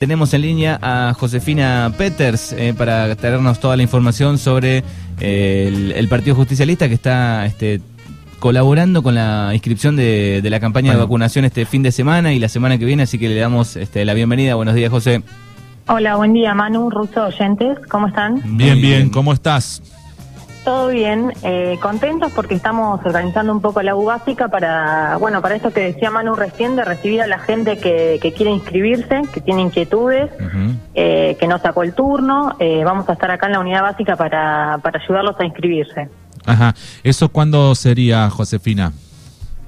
Tenemos en línea a Josefina Peters eh, para traernos toda la información sobre eh, el, el Partido Justicialista que está este, colaborando con la inscripción de, de la campaña de vacunación este fin de semana y la semana que viene, así que le damos este, la bienvenida. Buenos días, José. Hola, buen día, Manu, Russo, oyentes, ¿cómo están? Bien, bien, ¿cómo estás? Todo bien, eh, contentos porque estamos organizando un poco la U básica para, bueno, para esto que decía Manu recién, de recibir a la gente que, que quiere inscribirse, que tiene inquietudes, eh, que no sacó el turno, eh, vamos a estar acá en la unidad básica para, para ayudarlos a inscribirse. Ajá. ¿Eso cuándo sería, Josefina?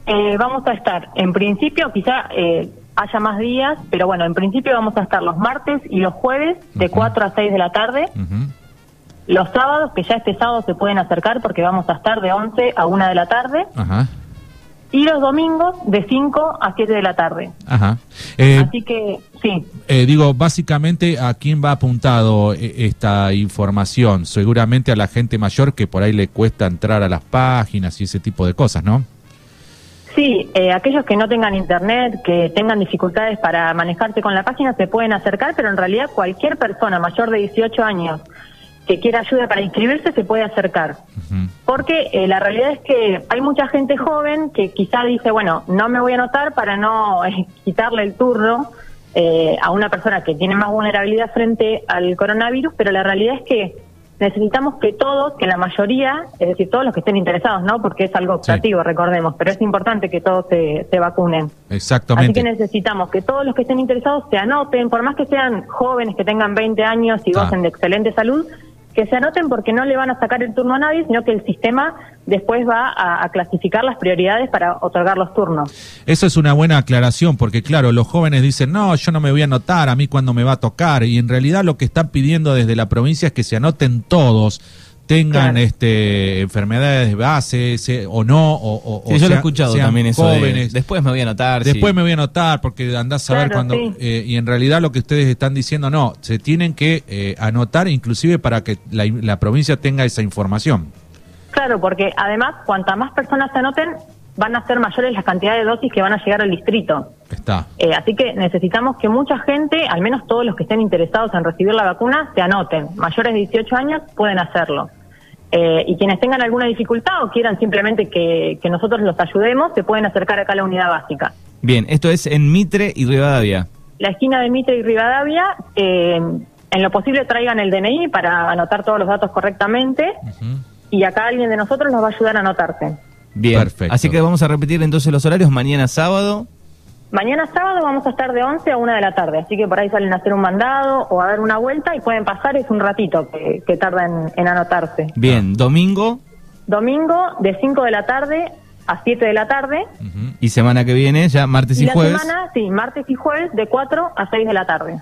Eh, vamos a estar, en principio, quizá eh, haya más días, pero bueno, en principio vamos a estar los martes y los jueves de Ujú. 4 a 6 de la tarde. Ujú. Los sábados, que ya este sábado se pueden acercar porque vamos a estar de 11 a 1 de la tarde. Ajá. Y los domingos de 5 a 7 de la tarde. Ajá. Eh, Así que, sí. eh, digo, básicamente, ¿a quién va apuntado eh, esta información? Seguramente a la gente mayor que por ahí le cuesta entrar a las páginas y ese tipo de cosas, ¿no? Sí, eh, aquellos que no tengan internet, que tengan dificultades para manejarse con la página, se pueden acercar, pero en realidad cualquier persona mayor de 18 años que quiera ayuda para inscribirse se puede acercar. Porque eh, la realidad es que hay mucha gente joven que quizá dice, bueno, no me voy a anotar para no eh, quitarle el turno eh, a una persona que tiene más vulnerabilidad frente al coronavirus, pero la realidad es que necesitamos que todos, que la mayoría, es decir, todos los que estén interesados, ¿no? Porque es algo Sí. optativo, recordemos, pero es importante que todos se, se vacunen. Así Exactamente. que necesitamos que todos los que estén interesados se anoten, por más que sean jóvenes, que tengan 20 años y Ah. gocen de excelente salud, que se anoten porque no le van a sacar el turno a nadie, sino que el sistema después va a, clasificar las prioridades para otorgar los turnos. Eso es una buena aclaración, porque claro, los jóvenes dicen, no, yo no me voy a anotar, a mí cuando me va a tocar, y en realidad lo que están pidiendo desde la provincia es que se anoten todos, tengan Claro. este enfermedades de base se- o no, o, o- Sí, o yo lo he escuchado sean también eso. de, jóvenes. después me voy a anotar. Después sí. me voy a anotar porque andás a ver cuando... sí. eh, y en realidad lo que ustedes están diciendo, no, se tienen que eh, anotar inclusive para que la, la provincia tenga esa información. Claro, porque además, cuanta más personas se anoten, van a ser mayores las cantidades de dosis que van a llegar al distrito. Está. Eh, así que necesitamos que mucha gente, al menos todos los que estén interesados en recibir la vacuna, se anoten. Mayores de 18 años pueden hacerlo. Eh, y quienes tengan alguna dificultad o quieran simplemente que, que nosotros los ayudemos, se pueden acercar acá a la unidad básica. Bien, esto es en Mitre y Rivadavia. La esquina de Mitre y Rivadavia, eh, en lo posible traigan el DNI para anotar todos los datos correctamente y acá alguien de nosotros nos va a ayudar a anotarse. Bien, Perfecto. así que vamos a repetir entonces los horarios. Mañana sábado. Mañana sábado vamos a estar de 11 a 1 de la tarde, así que por ahí salen a hacer un mandado o a dar una vuelta y pueden pasar, es un ratito que, que tarda en, en anotarse. Bien, domingo Domingo de 5 de la tarde a 7 de la tarde y semana que viene, ya martes y, y la jueves. semana, sí, martes y jueves de 4 a 6 de la tarde.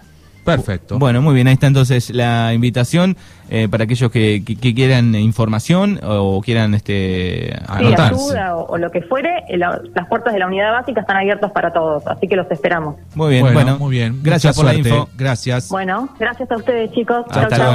Perfecto. Bueno, muy bien, ahí está entonces la invitación eh, para aquellos que, que- que quieran información o quieran este, Sí, anotarse. ayuda o, o lo que fuere, eh, la- las puertas de la unidad básica están abiertas para todos, así que los esperamos. Muy bien, bueno, bueno, muy bien. Gracias por la info. Gracias. Bueno, gracias a ustedes chicos. Hasta Chau, chau. luego.